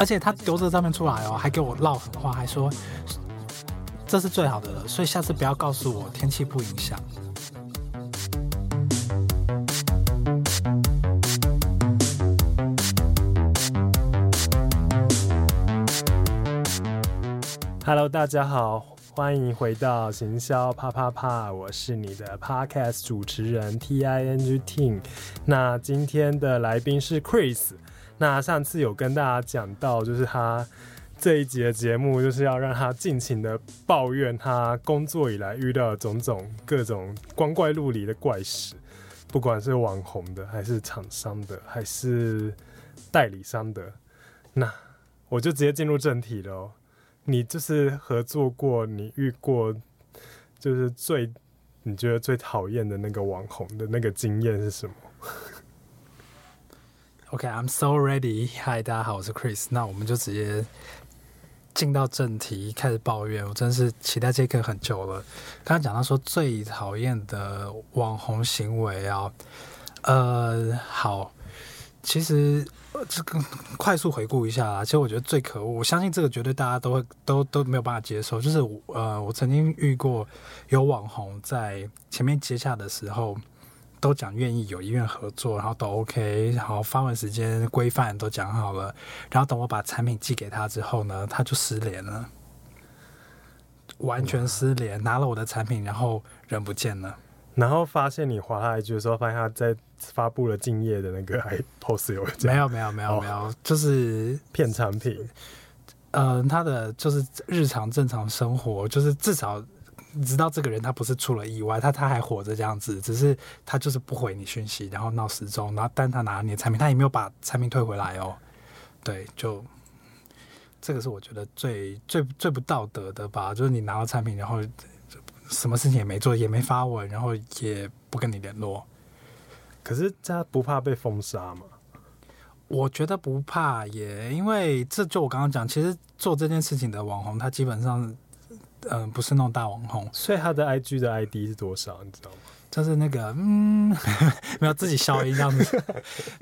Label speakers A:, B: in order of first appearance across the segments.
A: 而且他丢这照片出来哦，还给我撂狠话，还说这是最好的了，所以下次不要告诉我天气不影响。
B: Hello，大家好，欢迎回到行销啪啪啪，我是你的 Podcast 主持人 T I N G Ting。那今天的来宾是 Chris。那上次有跟大家讲到，就是他这一集的节目，就是要让他尽情的抱怨他工作以来遇到的种种各种光怪陆离的怪事，不管是网红的，还是厂商的，还是代理商的。那我就直接进入正题了。你就是合作过，你遇过就是最你觉得最讨厌的那个网红的那个经验是什么
A: ？OK，I'm、so ready。Hi，大家好，我是 Chris。那我们就直接进到正题，开始抱怨。我真是期待这一刻很久了。刚刚讲到说最讨厌的网红行为啊，呃，好，其实。这个快速回顾一下啦，其实我觉得最可恶，我相信这个绝对大家都会都都没有办法接受。就是呃，我曾经遇过有网红在前面接洽的时候都讲愿意有意愿合作，然后都 OK，然后发文时间规范都讲好了，然后等我把产品寄给他之后呢，他就失联了，完全失联，拿了我的产品，然后人不见了。
B: 然后发现你划他一句的时候，发现他在发布了敬业的那个 post 有
A: 没有没有没有没有，就是
B: 骗产品。
A: 嗯、呃，他的就是日常正常生活，就是至少知道这个人他不是出了意外，他他还活着这样子，只是他就是不回你讯息，然后闹失踪，然后但他拿了你的产品，他也没有把产品退回来哦。对，就这个是我觉得最最最不道德的吧，就是你拿到产品然后。什么事情也没做，也没发文，然后也不跟你联络。
B: 可是他不怕被封杀吗？
A: 我觉得不怕耶，因为这就我刚刚讲，其实做这件事情的网红，他基本上，嗯、呃，不是那种大网红。
B: 所以他的 IG 的 ID 是多少？你知道吗？
A: 就是那个，嗯，没有自己消音这样子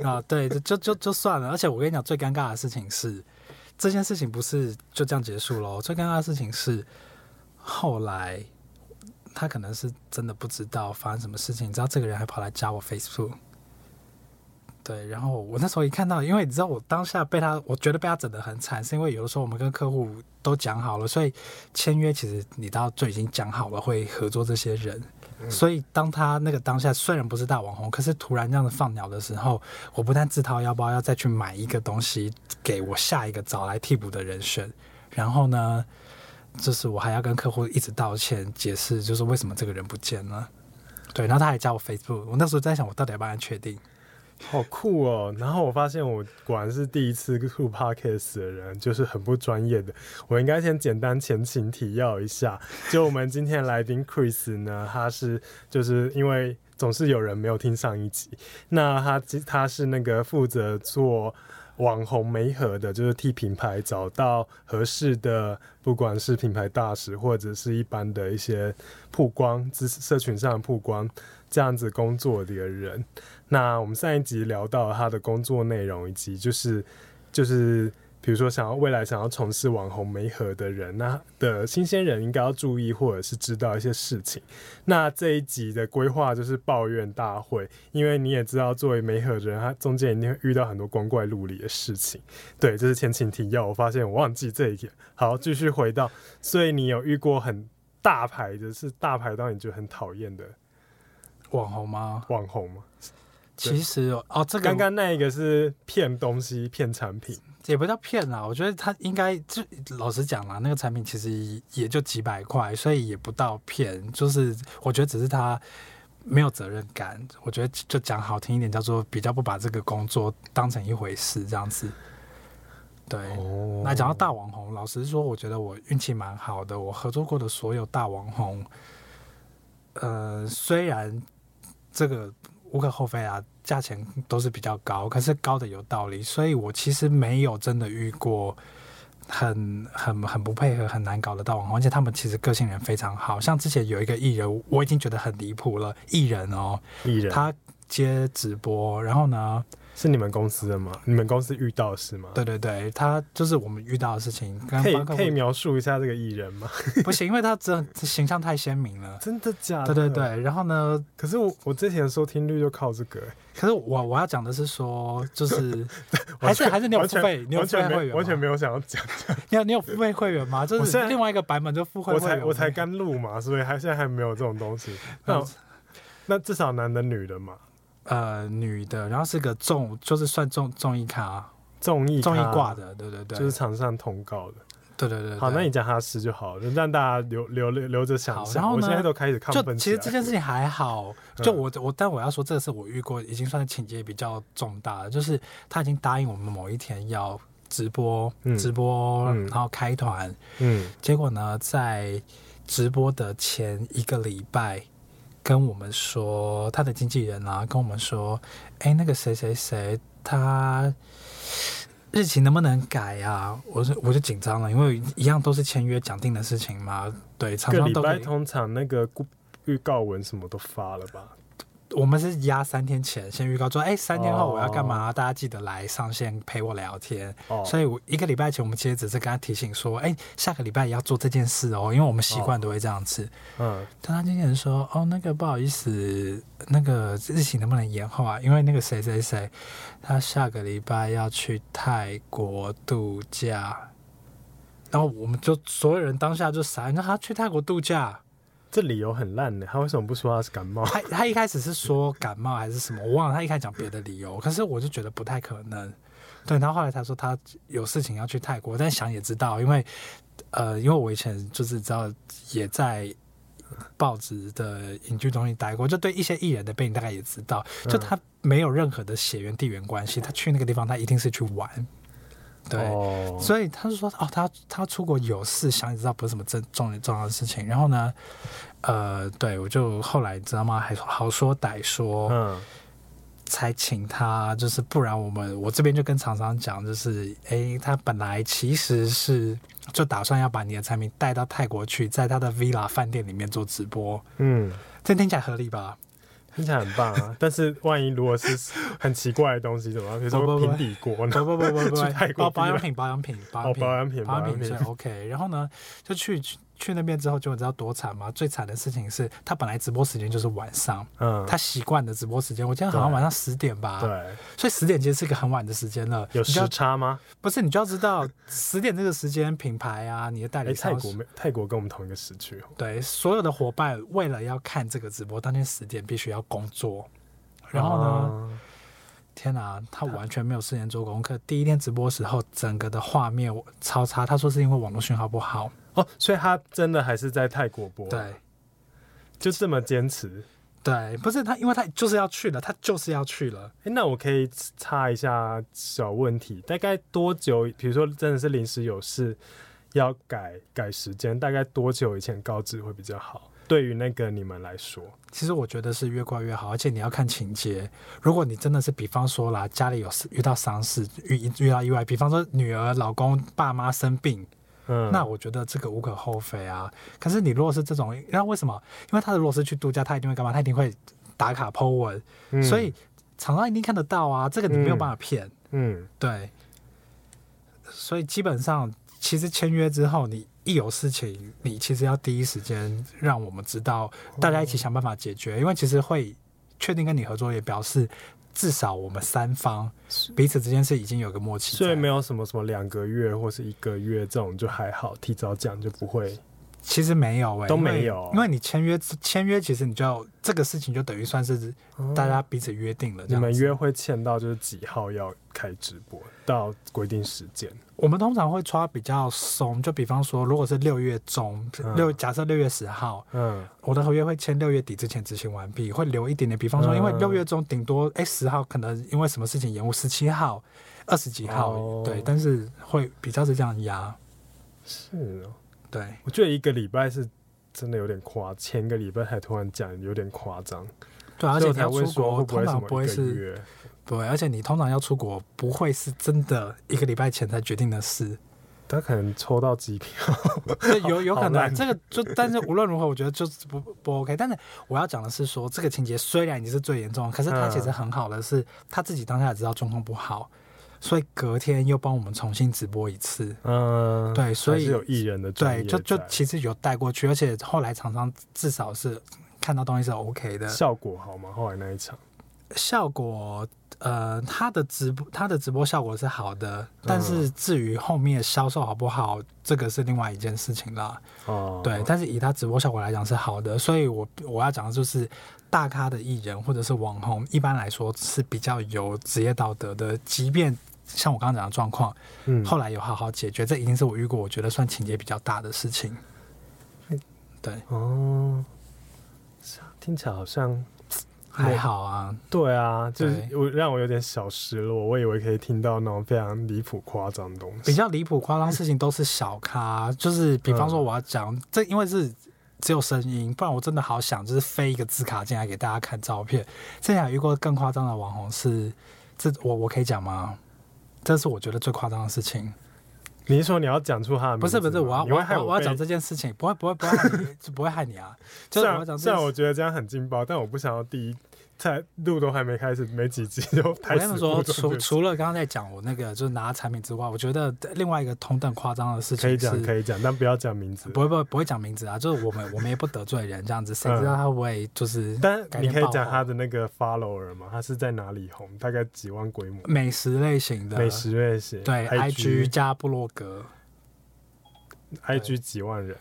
A: 啊。对，就就就算了。而且我跟你讲，最尴尬的事情是，这件事情不是就这样结束喽。最尴尬的事情是后来。他可能是真的不知道发生什么事情，你知道这个人还跑来加我 Facebook，对，然后我那时候一看到，因为你知道我当下被他，我觉得被他整得很惨，是因为有的时候我们跟客户都讲好了，所以签约其实你到就已经讲好了会合作这些人，嗯、所以当他那个当下虽然不是大网红，可是突然这样子放鸟的时候，我不但自掏腰包要再去买一个东西给我下一个找来替补的人选，然后呢，就是我还要跟客户一直道歉解释，就是为什么这个人不见了。对，然后他还加我 Facebook，我那时候在想，我到底要不要确定？
B: 好酷哦！然后我发现我果然是第一次录 Podcast 的人，就是很不专业的。我应该先简单前情提要一下，就我们今天来宾 Chris 呢，他是就是因为总是有人没有听上一集，那他他是那个负责做。网红媒合的，就是替品牌找到合适的，不管是品牌大使或者是一般的一些曝光，知识社群上的曝光，这样子工作的一个人。那我们上一集聊到他的工作内容，以及就是就是。比如说，想要未来想要从事网红媒合的人，那的新鲜人应该要注意，或者是知道一些事情。那这一集的规划就是抱怨大会，因为你也知道，作为媒合的人，他中间一定会遇到很多光怪陆离的事情。对，这是前情提要。我发现我忘记这一点。好，继续回到，所以你有遇过很大牌的，是大牌到你觉得很讨厌的
A: 网红吗？
B: 网红吗？
A: 其实哦，这个
B: 刚刚那一个是骗东西、骗产品，
A: 也不叫骗啊。我觉得他应该就老实讲啦，那个产品其实也就几百块，所以也不到骗。就是我觉得只是他没有责任感。我觉得就讲好听一点，叫做比较不把这个工作当成一回事这样子。对，哦、那讲到大网红，老实说，我觉得我运气蛮好的。我合作过的所有大网红，呃，虽然这个。无可厚非啊，价钱都是比较高，可是高的有道理，所以我其实没有真的遇过很很很不配合、很难搞的大网红，而且他们其实个性人非常好，像之前有一个艺人，我已经觉得很离谱了，艺人哦，艺人。他接直播，然后呢，
B: 是你们公司的吗？你们公司遇到的事吗？
A: 对对对，他就是我们遇到的事情。
B: 可以可以描述一下这个艺人吗？
A: 不行，因为他真的形象太鲜明了。
B: 真的假的？
A: 对对对。然后呢？
B: 可是我我之前收听率就靠这个。
A: 可是我我要讲的是说，就是 还是还是你有付费，你有付费会员，
B: 完全没有想要讲。
A: 你有你有付费会员吗？就是另外一个版本就付费会员。
B: 我才我才刚录嘛，所以还现在还没有这种东西。那那至少男的女的嘛。
A: 呃，女的，然后是个综，就是算综综艺咖，
B: 综艺
A: 综艺挂的，对对对，
B: 就是场上通告的，
A: 对对对，对。
B: 好，那你讲他是就好了，让大家留留留留着想象。
A: 然后呢，
B: 我现在都开始亢奋。
A: 其实这件事情还好，就我我，但我要说，这个是我遇过已经算是情节比较重大的，就是他已经答应我们某一天要直播，嗯、直播，嗯、然后开团，嗯，结果呢，在直播的前一个礼拜。跟我们说，他的经纪人啊，跟我们说，哎，那个谁谁谁，他日期能不能改啊？我说我就紧张了，因为一样都是签约讲定的事情嘛。对，常常都。个礼拜
B: 通常那个预告文什么都发了吧？
A: 我们是压三天前先预告说，哎，三天后我要干嘛？Oh. 大家记得来上线陪我聊天。Oh. 所以，我一个礼拜前，我们其实只是跟他提醒说，哎，下个礼拜也要做这件事哦，因为我们习惯都会这样子。嗯。但他经纪人说，哦，那个不好意思，那个日期能不能延后啊？因为那个谁谁谁，他下个礼拜要去泰国度假。然后我们就所有人当下就傻，那他去泰国度假。
B: 这理由很烂的，他为什么不说他是感冒？
A: 他他一开始是说感冒还是什么，我忘了。他一开始讲别的理由，可是我就觉得不太可能。对，然后后来他说他有事情要去泰国，但想也知道，因为呃，因为我以前就是知道也在报纸的影剧中心待过，就对一些艺人的背景大概也知道，就他没有任何的血缘地缘关系，他去那个地方他一定是去玩。对，oh. 所以他就说哦，他他出国有事，想也知道不是什么重重重要的事情。然后呢，呃，对我就后来知道吗？还好说歹说，嗯，才请他，就是不然我们我这边就跟厂商讲，就是哎，他本来其实是就打算要把你的产品带到泰国去，在他的 villa 饭店里面做直播，嗯，这听起来合理吧？
B: 听起来很棒啊，但是万一如果是很奇怪的东西怎么办？比如说平底锅呢？
A: 不不不不不，
B: 泰国
A: 保养品保养品保养品
B: 保养品
A: 保养品是 OK。然后呢，就去。去那边之后，就你知道多惨吗？最惨的事情是他本来直播时间就是晚上，嗯，他习惯的直播时间，我记得好像晚上十点吧，
B: 对，
A: 所以十点其实是一个很晚的时间了。
B: 有时差吗？
A: 不是，你就要知道十点这个时间，品牌啊，你的代理商，
B: 泰国没泰国跟我们同一个时区，
A: 对，所有的伙伴为了要看这个直播，当天十点必须要工作，然后呢？啊天哪，他完全没有时间做功课。第一天直播时候，整个的画面超差。他说是因为网络讯号不好
B: 哦，所以他真的还是在泰国播。
A: 对，
B: 就这么坚持。
A: 对，不是他，因为他就是要去了，他就是要去了。
B: 哎，那我可以插一下小问题，大概多久？比如说真的是临时有事要改改时间，大概多久以前告知会比较好？对于那个你们来说，
A: 其实我觉得是越快越好，而且你要看情节。如果你真的是，比方说啦，家里有事遇到丧事，遇遇到意外，比方说女儿、老公、爸妈生病，嗯，那我觉得这个无可厚非啊。可是你如果是这种，那为什么？因为他的如果是去度假，他一定会干嘛？他一定会打卡 po 文，嗯，所以厂商一定看得到啊。这个你没有办法骗，嗯，嗯，对。所以基本上，其实签约之后你。一有事情，你其实要第一时间让我们知道，大家一起想办法解决。因为其实会确定跟你合作，也表示至少我们三方彼此之间是已经有个默契。
B: 所以没有什么什么两个月或是一个月这种就还好，提早讲就不会。
A: 其实没有哎、欸，
B: 都没有，
A: 因为你签约签约，其实你就要这个事情就等于算是大家彼此约定了。
B: 你们约会签到就是几号要开直播到规定时间？
A: 我们通常会抓比较松，就比方说，如果是六月中六，假设六月十号，嗯，我的合约会签六月底之前执行完毕，会留一点点。比方说，因为六月中顶多哎十号可能因为什么事情延误，十七号、二十几号，哦、对，但是会比较是这样压。
B: 是哦。
A: 对，
B: 我觉得一个礼拜是真的有点夸，前个礼拜才突然讲有点夸张。
A: 对，而且你要出国，通常不会是，对，而且你通常要出国，不会是真的一个礼拜前才决定的事。
B: 他可能抽到机票，
A: 有有可能这个就，但是无论如何，我觉得就是不不 OK。但是我要讲的是说，这个情节虽然已经是最严重，可是他其实很好的是，他自己当下也知道状况不好，所以隔天又帮我们重新直播一次。
B: 嗯，
A: 对，所以
B: 有艺人的
A: 对，就就其实有带过去，而且后来厂商至少是看到东西是 OK 的，
B: 效果好吗？后来那一场
A: 效果。呃，他的直播，他的直播效果是好的，但是至于后面销售好不好，这个是另外一件事情了。
B: 哦，
A: 对，但是以他直播效果来讲是好的，所以我我要讲的就是大咖的艺人或者是网红，一般来说是比较有职业道德的，即便像我刚刚讲的状况，嗯，后来有好好解决，这已经是我遇过我觉得算情节比较大的事情。对，
B: 哦，听起来好像。
A: 还好啊，
B: 对啊，就是我让我有点小失落，我以为可以听到那种非常离谱夸张的东西。
A: 比较离谱夸张事情都是小咖，就是比方说我要讲、嗯、这，因为是只有声音，不然我真的好想就是飞一个字卡进来给大家看照片。之前有遇过更夸张的网红是，这我我可以讲吗？这是我觉得最夸张的事情。
B: 你是说你要讲出他的名字？
A: 不是不是，我要
B: 我要
A: 我要讲这件事情，不会不会不会害你，就 不会害你啊。就是我要讲，
B: 虽然我觉得这样很劲爆，但我不想要第一。在录都还没开始，没几集就开始。
A: 我跟你说，除除了刚刚在讲我那个就是拿产品之外，我觉得另外一个同等夸张的事情
B: 可以讲可以讲，但不要讲名字。
A: 不会不会不会讲名字啊，就是我们我们也不得罪人这样子，谁知道他会不会就是？
B: 嗯、但你可以讲他的那个 follower 吗？他是在哪里红？大概几万规模？
A: 美食类型的。
B: 美食类型。
A: 对 IG,，IG 加布洛格
B: ，IG 几万人？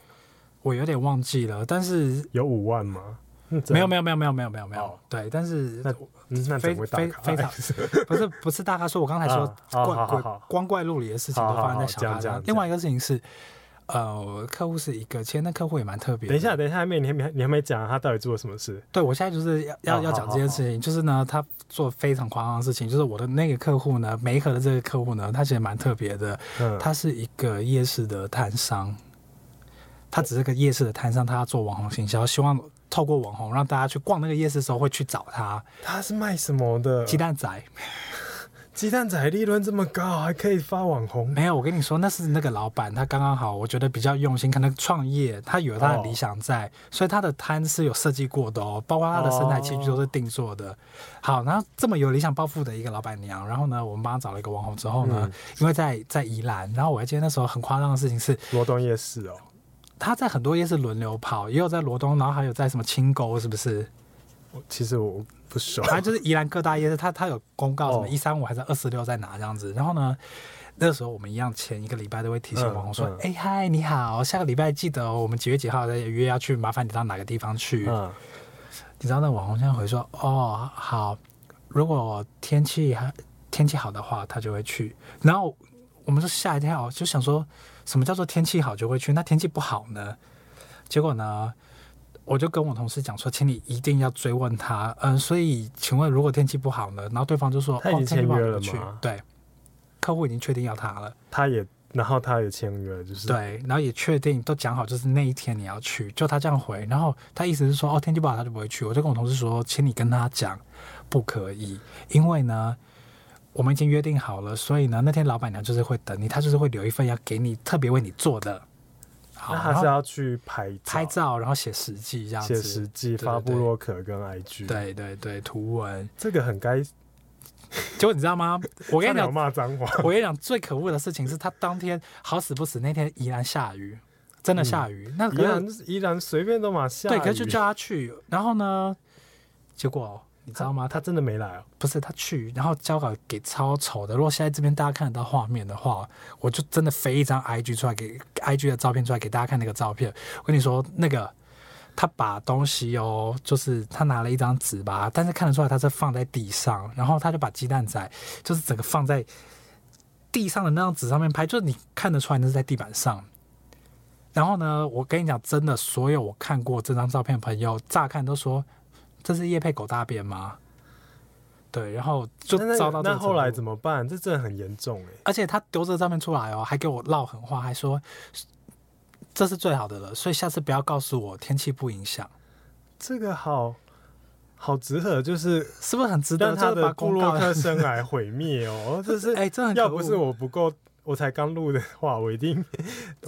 A: 我有点忘记了，但是
B: 有五万吗？
A: 没有没有没有没有没有没有没有，对，但是非非非常 不是不是大咖说，我刚才说怪怪光怪陆离的事情都发生在小咖上。另外一个事情是，呃，客户是一个，其实那客户也蛮特别。
B: 等一下，等一下，还没你还没你还没讲他到底做了什么事？
A: 对，我现在就是要要要讲这件事情，就是呢，他做非常夸张的事情，就是我的那个客户呢，梅河的这个客户呢，他其实蛮特别的，他是一个夜市的摊商，他只是个夜市的摊商，他要做网红行销，希望。透过网红让大家去逛那个夜市的时候会去找他。
B: 他是卖什么的？
A: 鸡蛋仔。
B: 鸡蛋仔利润这么高，还可以发网红？
A: 没有，我跟你说，那是那个老板，他刚刚好，我觉得比较用心，可能创业，他有他的理想在，哦、所以他的摊是有设计过的哦，包括他的生态器具都是定做的。哦、好，然后这么有理想抱负的一个老板娘，然后呢，我们帮他找了一个网红之后呢，嗯、因为在在宜兰，然后我还记得那时候很夸张的事情是
B: 罗东夜市哦。
A: 他在很多夜市轮流跑，也有在罗东，然后还有在什么清沟，是不是？
B: 其实我不熟。
A: 反正就是宜兰各大夜市，他他有公告什么一三五还是二四六在哪这样子。然后呢，那时候我们一样前一个礼拜都会提醒网红说：“哎嗨，你好，下个礼拜记得我们几月几号再约要去，麻烦你到哪个地方去。”嗯。你知道那网红现在回说：“哦，好，如果天气还天气好的话，他就会去。”然后我们就吓一跳，就想说。什么叫做天气好就会去？那天气不好呢？结果呢，我就跟我同事讲说，请你一定要追问他。嗯，所以请问，如果天气不好呢？然后对方就说，
B: 他已经签约了吗？
A: 哦，对，客户已经确定要他了。
B: 他也，然后他也签约，就是
A: 对，然后也确定都讲好，就是那一天你要去。就他这样回，然后他意思是说，哦，天气不好他就不会去。我就跟我同事说，请你跟他讲，不可以，因为呢。我们已经约定好了，所以呢，那天老板娘就是会等你，她就是会留一份要给你特别为你做的。
B: 好，那还是要去拍照
A: 拍照，然后写实际这样子，
B: 写实际发布洛可跟 IG。
A: 对对对，图文
B: 这个很该。
A: 结果你知道吗？我跟你讲，
B: 骂脏话。
A: 我跟你讲，最可恶的事情是他当天好死不死，那天宜兰下雨，真的下雨。嗯、那
B: 宜兰宜兰随便都嘛下雨。
A: 对，可是就叫他去，然后呢，结果。你知道吗？
B: 他真的没来哦。
A: 不是他去，然后交稿给超丑的。如果现在这边大家看得到画面的话，我就真的飞一张 IG 出来给 IG 的照片出来给大家看那个照片。我跟你说，那个他把东西哦，就是他拿了一张纸吧，但是看得出来他是放在地上，然后他就把鸡蛋仔就是整个放在地上的那张纸上面拍，就是你看得出来那是在地板上。然后呢，我跟你讲，真的，所有我看过这张照片的朋友，乍看都说。这是夜配狗大便吗？对，然后就遭到这。
B: 那后来怎么办？这真的很严重哎！
A: 而且他丢这个照片出来哦，还给我唠狠话，还说这是最好的了，所以下次不要告诉我天气不影响。
B: 这个好好值得，就是
A: 是不是很值得？
B: 让他的部落客 生来毁灭哦，这是哎，这要不是我不够。我才刚录的话，我一定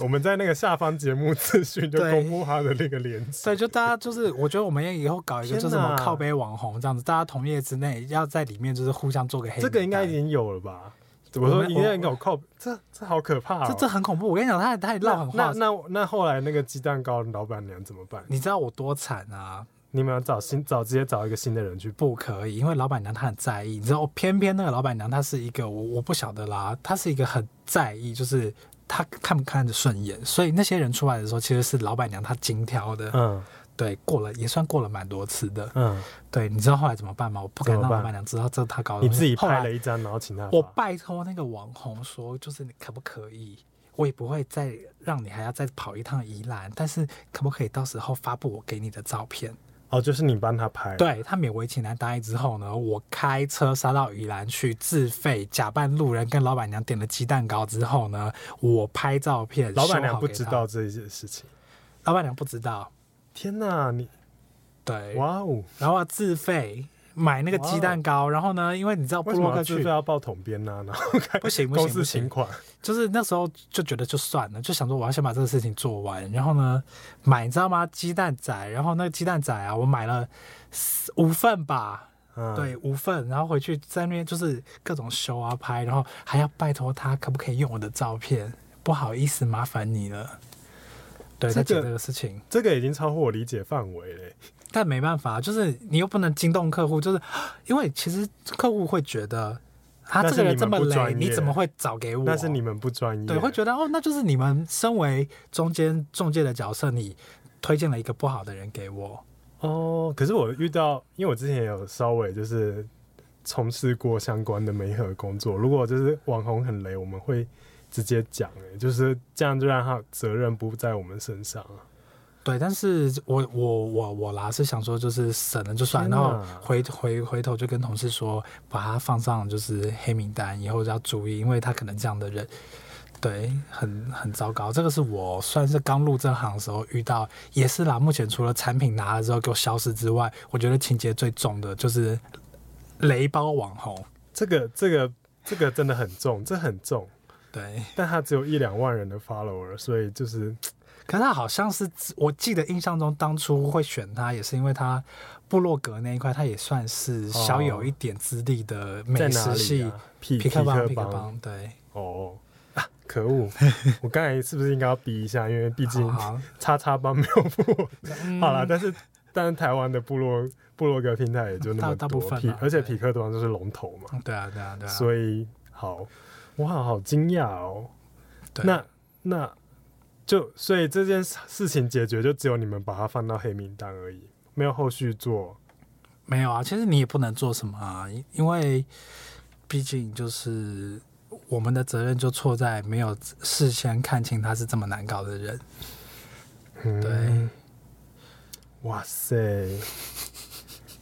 B: 我们在那个下方节目资讯就公布他的那个链接。
A: 对，就大家就是，我觉得我们以后搞一个，就是什么靠背网红这样子，大家同业之内要在里面就是互相做个黑。
B: 这个应该已经有了吧？我说应该有靠，这这好可怕、喔，
A: 这这很恐怖。我跟你讲，他他也撂狠话。
B: 那那那后来那个鸡蛋糕老板娘怎么办？
A: 你知道我多惨啊！
B: 你们要找新找直接找一个新的人去？
A: 不可以，因为老板娘她很在意。你知道，偏偏那个老板娘她是一个我我不晓得啦，她是一个很在意，就是她看不看得顺眼。所以那些人出来的时候，其实是老板娘她精挑的。嗯，对，过了也算过了蛮多次的。嗯，对，你知道后来怎么办吗？我不敢让老板娘知道这是她搞的。
B: 你自己拍了一张，然后请她。
A: 我拜托那个网红说，就是你可不可以？我也不会再让你还要再跑一趟宜兰，但是可不可以到时候发布我给你的照片？
B: 哦，就是你帮他拍，
A: 对，他勉为其难答应之后呢，我开车杀到宜兰去，自费假扮路人跟老板娘点了鸡蛋糕之后呢，我拍照片，
B: 老板娘不知道这一件事情，
A: 老板娘不知道，
B: 天哪，你，
A: 对，
B: 哇哦，
A: 然后自费。买那个鸡蛋糕，然后呢，因为你知道部落客去
B: 要报统编呐，然后
A: 不行不行不行，就是那时候就觉得就算了，就想说我要先把这个事情做完，然后呢买你知道吗？鸡蛋仔，然后那个鸡蛋仔啊，我买了五份吧，嗯、对五份，然后回去在那边就是各种修啊拍，然后还要拜托他可不可以用我的照片，不好意思麻烦你了。对，这个这个事情，
B: 这个已经超乎我理解范围了。
A: 但没办法，就是你又不能惊动客户，就是 因为其实客户会觉得他这个人这么雷，你怎么会找给我？
B: 但是你们不专业，
A: 对，会觉得哦，那就是你们身为中间中介的角色，你推荐了一个不好的人给我。
B: 哦，可是我遇到，因为我之前也有稍微就是从事过相关的媒合工作，如果就是网红很雷，我们会直接讲，哎，就是这样就让他责任不在我们身上。
A: 对，但是我我我我啦是想说，就是省了就算，然后回回回头就跟同事说，把他放上就是黑名单，以后就要注意，因为他可能这样的人，对，很很糟糕。这个是我算是刚入这行的时候遇到，也是啦。目前除了产品拿了之后给我消失之外，我觉得情节最重的就是雷包网红。
B: 这个这个这个真的很重，这很重。
A: 对，
B: 但他只有一两万人的 follower，所以就是。
A: 可是他好像是，我记得印象中当初会选他，也是因为他部落格那一块，他也算是小有一点资历的美食系、
B: 啊、
A: 皮克邦，皮克邦对。
B: 哦，啊，可恶！我刚才是不是应该要逼一下？因为毕竟叉叉帮没有布。好了，但是但是台湾的部落部落格平台也就那么多，
A: 大部分
B: 而且皮克邦就是龙头嘛。
A: 对啊，对啊，对啊。
B: 所以好，我好好惊讶哦。
A: 对
B: 那那。就所以这件事情解决，就只有你们把它放到黑名单而已，没有后续做。
A: 没有啊，其实你也不能做什么啊，因为毕竟就是我们的责任就错在没有事先看清他是这么难搞的人。
B: 嗯、
A: 对，
B: 哇塞！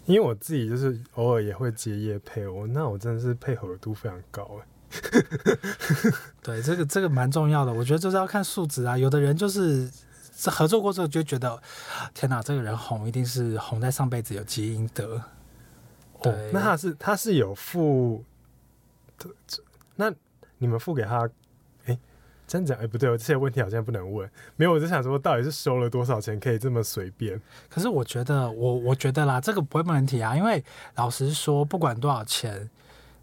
B: 因为我自己就是偶尔也会接夜配我，那我真的是配合度非常高哎。
A: 对，这个这个蛮重要的，我觉得就是要看素质啊。有的人就是合作过之后就觉得，天哪，这个人红一定是红在上辈子有积阴德。对，
B: 哦、那他是他是有付，那你们付给他？哎，真讲哎不对，我这些问题好像不能问。没有，我就想说，到底是收了多少钱可以这么随便？
A: 可是我觉得，我我觉得啦，这个不会问题啊，因为老实说，不管多少钱。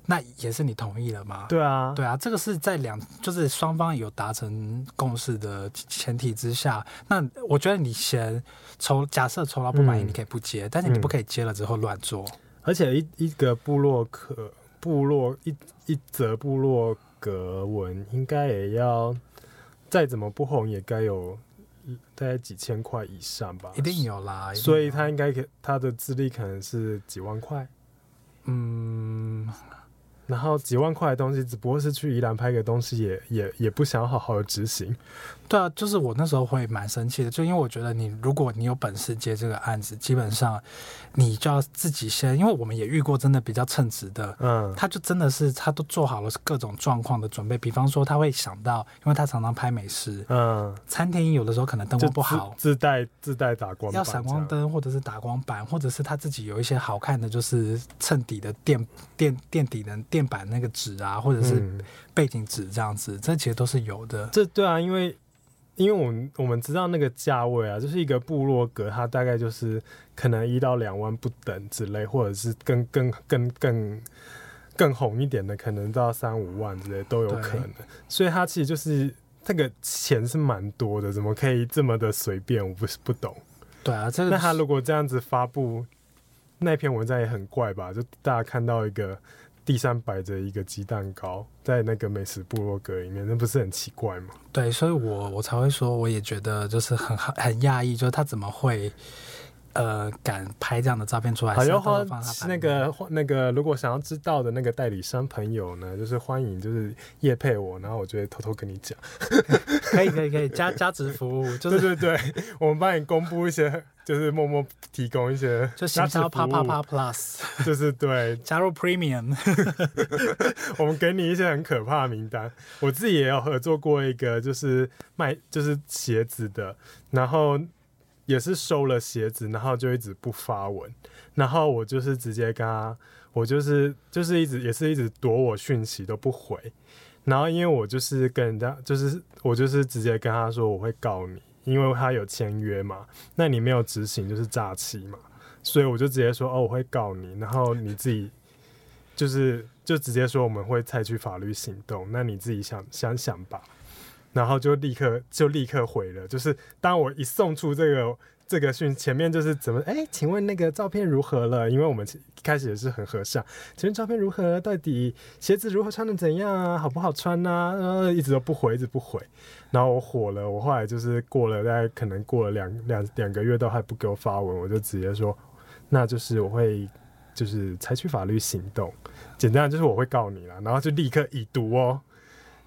A: 那也是你同意了吗？
B: 对啊，
A: 对啊，这个是在两就是双方有达成共识的前提之下。那我觉得你先抽，假设抽到不满意，你可以不接，嗯、但是你不可以接了之后乱做。
B: 而且一一个部落格部落一一则部落格文，应该也要再怎么不红，也该有大概几千块以上吧？
A: 一定有啦，
B: 所以他应该可他的资历可能是几万块。
A: 嗯。
B: 然后几万块的东西，只不过是去宜兰拍个东西也，也也不想好好的执行。
A: 对啊，就是我那时候会蛮生气的，就因为我觉得你，如果你有本事接这个案子，基本上你就要自己先，因为我们也遇过真的比较称职的，嗯，他就真的是他都做好了各种状况的准备，比方说他会想到，因为他常常拍美食，嗯，餐厅有的时候可能灯光不好，
B: 自带自带打光，
A: 要闪光灯或者是打光板，或者是他自己有一些好看的就是衬底的垫垫垫底的。垫板那个纸啊，或者是背景纸这样子，这其实都是有的。
B: 这对啊，因为因为我们我们知道那个价位啊，就是一个部落格，它大概就是可能一到两万不等之类，或者是更更更更更红一点的，可能到三五万之类都有可能。所以它其实就是这个钱是蛮多的，怎么可以这么的随便？我不是不懂。
A: 对啊，这个
B: 那他如果这样子发布那篇文章也很怪吧？就大家看到一个地上摆着一个鸡蛋糕，在那个美食部落格里面，那不是很奇怪吗？
A: 对，所以我我才会说，我也觉得就是很很讶异，就是他怎么会。呃，敢拍这样的照片出来？
B: 好，要欢那个那个，如果想要知道的那个代理商朋友呢，就是欢迎，就是夜配我，然后我就会偷偷跟你讲。
A: 可以可以可以，加加值服务，就是
B: 对对对，我们帮你公布一些，就是默默提供一些，
A: 就行销啪啪啪 Plus，
B: 就是对，
A: 加入 Premium，
B: 我们给你一些很可怕的名单。我自己也有合作过一个，就是卖就是鞋子的，然后。也是收了鞋子，然后就一直不发文，然后我就是直接跟他，我就是就是一直也是一直躲我讯息都不回，然后因为我就是跟人家就是我就是直接跟他说我会告你，因为他有签约嘛，那你没有执行就是诈欺嘛，所以我就直接说哦我会告你，然后你自己就是就直接说我们会采取法律行动，那你自己想想想吧。然后就立刻就立刻回了，就是当我一送出这个这个讯，前面就是怎么哎，请问那个照片如何了？因为我们一开始也是很和善，请问照片如何？到底鞋子如何穿的怎样啊？好不好穿啊？然后一直都不回，一直不回。然后我火了，我后来就是过了大概可能过了两两两个月都还不给我发文，我就直接说，那就是我会就是采取法律行动，简单就是我会告你了，然后就立刻已读哦。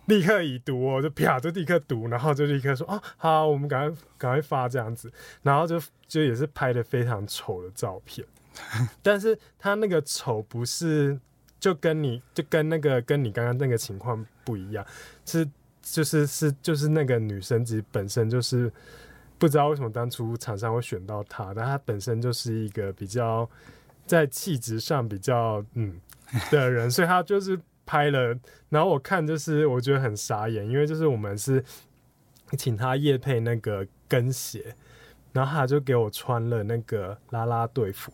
B: 立刻已读哦，就啪就立刻读，然后就立刻说哦，好，我们赶快赶快发这样子，然后就就也是拍的非常丑的照片，但是他那个丑不是就跟你就跟那个跟你刚刚那个情况不一样，是就是是就是那个女生其实本身就是不知道为什么当初厂商会选到她，但她本身就是一个比较在气质上比较嗯的人，所以她就是。拍了，然后我看就是我觉得很傻眼，因为就是我们是请他夜配那个跟鞋，然后他就给我穿了那个啦啦队服，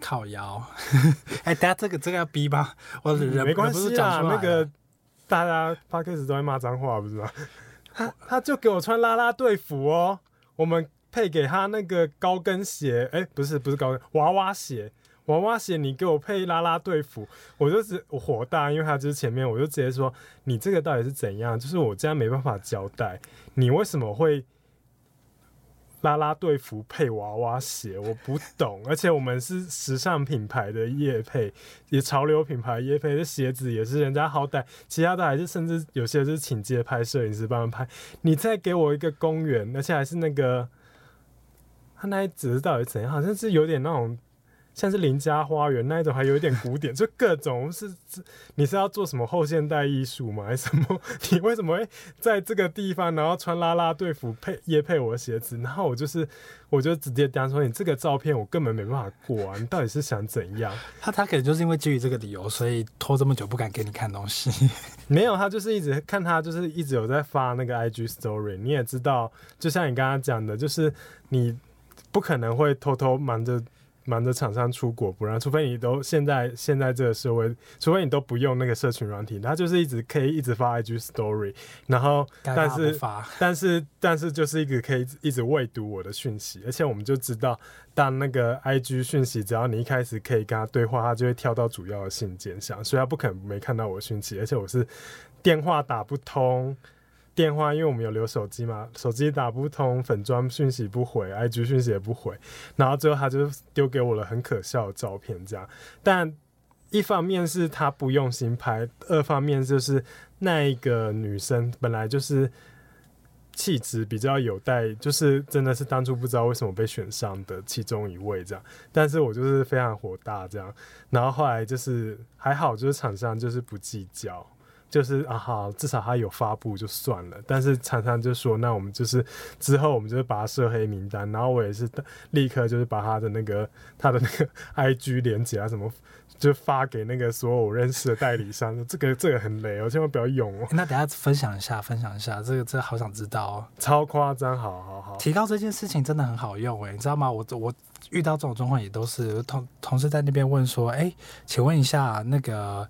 A: 靠腰。哎、欸，等下这个这个要逼吧？我忍
B: 没关系啊，那个大家 Podcast 都在骂脏话，不是吗？他 他就给我穿啦啦队服哦，我们配给他那个高跟鞋，哎、欸，不是不是高跟娃娃鞋。娃娃鞋，你给我配拉拉队服，我就是火大，因为他就是前面，我就直接说，你这个到底是怎样？就是我这样没办法交代，你为什么会拉拉队服配娃娃鞋？我不懂，而且我们是时尚品牌的夜配，也潮流品牌夜配的鞋子也是人家好歹，其他的还是甚至有些是请街拍摄影师帮他拍，你再给我一个公园，而且还是那个他那一只到底怎样？好像是有点那种。像是邻家花园那一种，还有一点古典，就各种 是，你是要做什么后现代艺术吗？还是什么？你为什么 会在这个地方，然后穿啦啦队服配也配我的鞋子？然后我就是，我就直接讲说，你这个照片我根本没办法过啊！你到底是想怎样？
A: 他他可能就是因为基于这个理由，所以拖这么久不敢给你看东西。
B: 没有，他就是一直看他就是一直有在发那个 IG Story。你也知道，就像你刚刚讲的，就是你不可能会偷偷瞒着。瞒着厂商出国不让，除非你都现在现在这个社会，除非你都不用那个社群软体，他就是一直可以一直发 IG Story，然后但是但是但是就是一个可以一直未读我的讯息，而且我们就知道，当那个 IG 讯息，只要你一开始可以跟他对话，他就会跳到主要的信件上，所以他不可能没看到我讯息，而且我是电话打不通。电话，因为我们有留手机嘛，手机打不通，粉专讯息不回，IG 讯息也不回，然后最后他就丢给我了很可笑的照片，这样。但一方面是他不用心拍，二方面就是那一个女生本来就是气质比较有待，就是真的是当初不知道为什么被选上的其中一位这样。但是我就是非常火大这样，然后后来就是还好，就是厂商就是不计较。就是啊好，至少他有发布就算了。但是常常就说，那我们就是之后我们就是把他设黑名单，然后我也是立刻就是把他的那个他的那个 IG 连接啊什么。就发给那个所有我认识的代理商，这个这个很雷哦，千万不要用哦。
A: 那等下分享一下，分享一下，这个这个好想知道哦。
B: 超夸张，好好好。
A: 提到这件事情真的很好用诶，你知道吗？我我遇到这种状况也都是同同事在那边问说，哎，请问一下那个。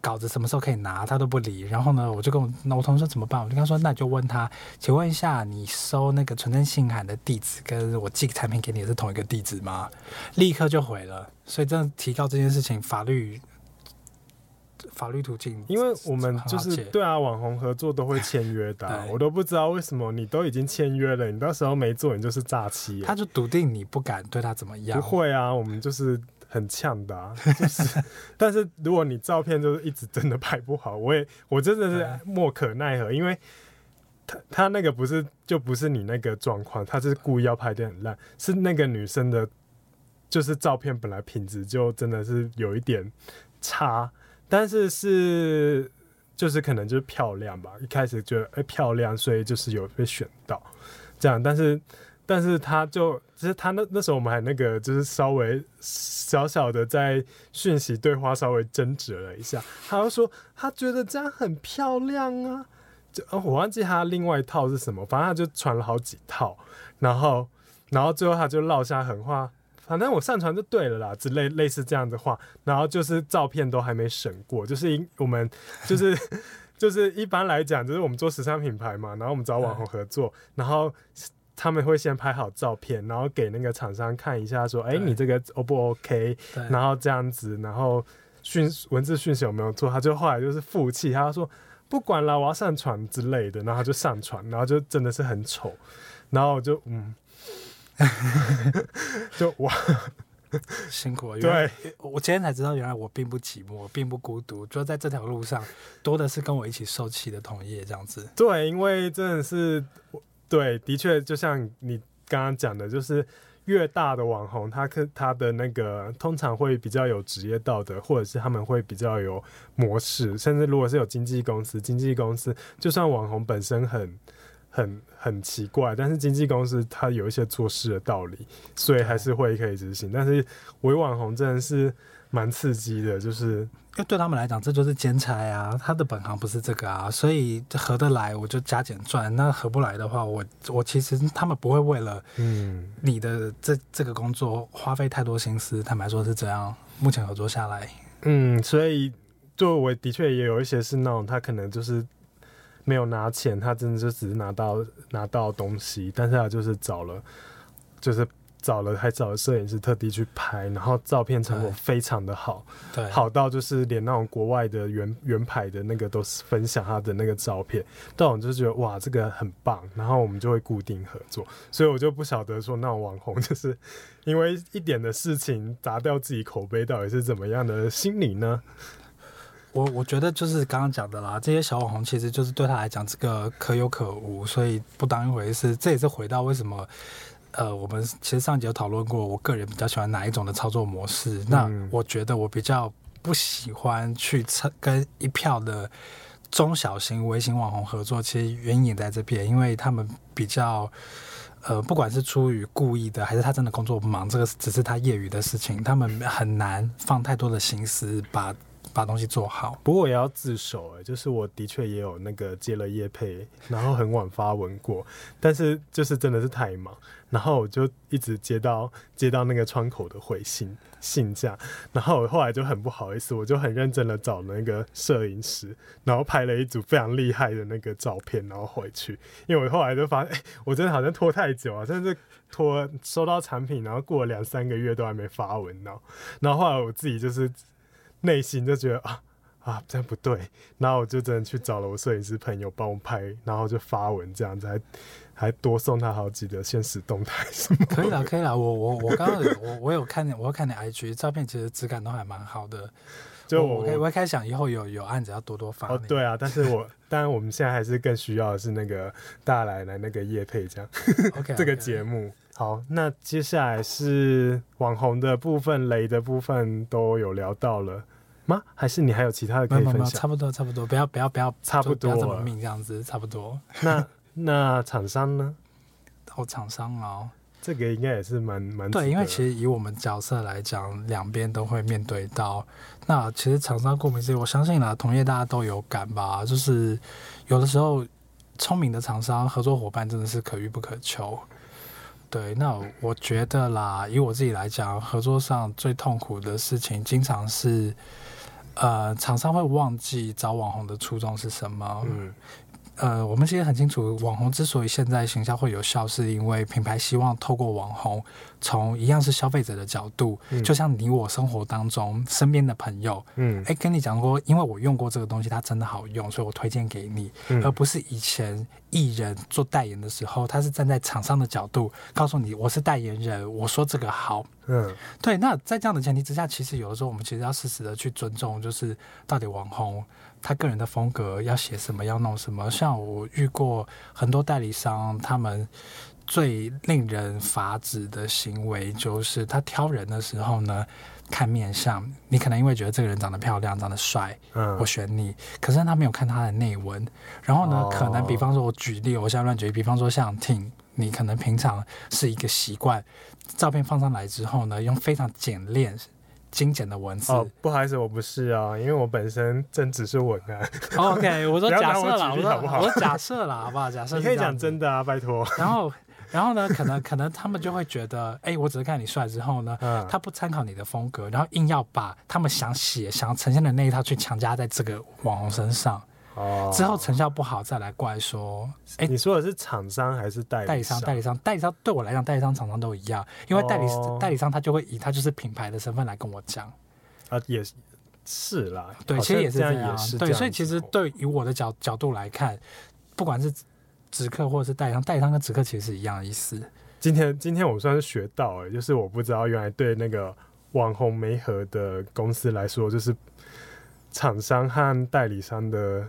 A: 稿子什么时候可以拿？他都不理。然后呢，我就跟我那我同事说怎么办？我就跟他说，那就问他，请问一下，你收那个存证信函的地址跟我寄产品给你的是同一个地址吗？立刻就回了。所以真的提到这件事情，法律法律途径，
B: 因为我们就是对啊，网红合作都会签约的，啊，我都不知道为什么你都已经签约了，你到时候没做，你就是诈欺。
A: 他就笃定你不敢对他怎么样？
B: 不会啊，我们就是。很呛的、啊，就是，但是如果你照片就是一直真的拍不好，我也我真的是莫可奈何，因为他他那个不是就不是你那个状况，他是故意要拍得很烂，是那个女生的，就是照片本来品质就真的是有一点差，但是是就是可能就是漂亮吧，一开始觉得哎、欸、漂亮，所以就是有被选到这样，但是。但是他就，其实他那那时候我们还那个，就是稍微 小小的在讯息对话稍微争执了一下。他就说他觉得这样很漂亮啊，就我忘记他另外一套是什么，反正他就传了好几套，然后然后最后他就落下狠话，反正我上传就对了啦，之类类似这样的话。然后就是照片都还没审过，就是我们就是 就是一般来讲，就是我们做时尚品牌嘛，然后我们找网红合作，然后。他们会先拍好照片，然后给那个厂商看一下，说：“哎，你这个 O 不 OK？” 然后这样子，然后讯文字讯息有没有错？他就后来就是负气，他说：“不管了，我要上传之类的。”然后他就上传，然后就真的是很丑，然后我就嗯，就哇，
A: 辛苦了。
B: 对，
A: 我今天才知道，原来我并不寂寞，并不孤独，就在这条路上，多的是跟我一起受气的同业这样子。
B: 对，因为真的是。对，的确，就像你刚刚讲的，就是越大的网红，他可他的那个通常会比较有职业道德，或者是他们会比较有模式，甚至如果是有经纪公司，经纪公司就算网红本身很很很奇怪，但是经纪公司他有一些做事的道理，所以还是会可以执行。但是伪网红真的是蛮刺激的，就是。
A: 因为对他们来讲，这就是兼差啊，他的本行不是这个啊，所以合得来我就加减赚，那合不来的话，我我其实他们不会为了嗯你的这这个工作花费太多心思，坦白说是这样。目前合作下来，
B: 嗯，所以就我的确也有一些是那种他可能就是没有拿钱，他真的就只是拿到拿到东西，但是他就是找了就是。找了还找了摄影师特地去拍，然后照片成果非常的好，
A: 对，
B: 好到就是连那种国外的原原牌的那个都是分享他的那个照片，但我就觉得哇，这个很棒，然后我们就会固定合作，所以我就不晓得说那种网红就是因为一点的事情砸掉自己口碑，到底是怎么样的心理呢？
A: 我我觉得就是刚刚讲的啦，这些小网红其实就是对他来讲这个可有可无，所以不当一回事。这也是回到为什么。呃，我们其实上集有讨论过，我个人比较喜欢哪一种的操作模式。嗯、那我觉得我比较不喜欢去跟一票的中小型、微型网红合作。其实原因也在这边，因为他们比较呃，不管是出于故意的，还是他真的工作不忙，这个只是他业余的事情，他们很难放太多的心思把把东西做好。
B: 不过我也要自首哎、就是我的确也有那个接了业配，然后很晚发文过，但是就是真的是太忙。然后我就一直接到接到那个窗口的回信信件，然后我后来就很不好意思，我就很认真的找那个摄影师，然后拍了一组非常厉害的那个照片，然后回去。因为我后来就发现，哎，我真的好像拖太久啊，甚至拖收到产品，然后过了两三个月都还没发文呢。然后后来我自己就是内心就觉得啊啊，这样不对，然后我就真的去找了我摄影师朋友帮我拍，然后就发文这样子还。还多送他好几个现实动态什么？
A: 可以了，可以了。我我我刚刚我我有看，我有看你 IG 照片，其实质感都还蛮好的。就我我我开始想以后有有案子要多多发。
B: 哦，对啊，但是我 当然我们现在还是更需要的是那个大来来那个叶配这样。OK，这个节目好。那接下来是网红的部分，雷的部分都有聊到了。吗？还是你还有其他的可以分享？
A: 差不多，差不多，不要不要不要，
B: 差不多
A: 这么命这样子，差不多。
B: 那那厂商呢？
A: 哦，厂商哦，
B: 这个应该也是蛮蛮
A: 对，因为其实以我们角色来讲，两边都会面对到。那其实厂商顾名思义，我相信啦，同业大家都有感吧，就是有的时候聪明的厂商合作伙伴真的是可遇不可求。对，那我觉得啦，以我自己来讲，合作上最痛苦的事情，经常是呃，厂商会忘记找网红的初衷是什么。嗯。呃，我们其实很清楚，网红之所以现在行销会有效，是因为品牌希望透过网红，从一样是消费者的角度，嗯、就像你我生活当中身边的朋友，嗯，哎，跟你讲过，因为我用过这个东西，它真的好用，所以我推荐给你，嗯、而不是以前艺人做代言的时候，他是站在厂商的角度告诉你，我是代言人，我说这个好，嗯，对。那在这样的前提之下，其实有的时候我们其实要适时的去尊重，就是到底网红。他个人的风格要写什么，要弄什么。像我遇过很多代理商，他们最令人发指的行为就是他挑人的时候呢，看面相。你可能因为觉得这个人长得漂亮、长得帅，嗯，我选你。可是他没有看他的内文。然后呢，哦、可能比方说，我举例，我现在乱举例，比方说像 Ting，你可能平常是一个习惯，照片放上来之后呢，用非常简练。精简的文字
B: 哦，不好意思，我不是啊，因为我本身真只是文案。
A: OK，我说假设啦，我说我说假设啦，好不好？假设
B: 你可以讲真的啊，拜托。
A: 然后，然后呢，可能可能他们就会觉得，哎、欸，我只是看你帅之后呢，嗯、他不参考你的风格，然后硬要把他们想写、想要呈现的那一套去强加在这个网红身上。哦，之后成效不好再来怪说，哎、欸，
B: 你说的是厂商还是代理
A: 代理商？代理商，代理商对我来讲，代理商、厂商都一样，因为代理、哦、代理商他就会以他就是品牌的身份来跟我讲。
B: 啊，也是啦，
A: 对，其实也是这样，
B: 也是
A: 对，所以其实对于我的角角度来看，不管是直客或者是代理商，代理商跟直客其实是一样的意思。
B: 今天今天我们算是学到了，就是我不知道原来对那个网红媒合的公司来说，就是厂商和代理商的。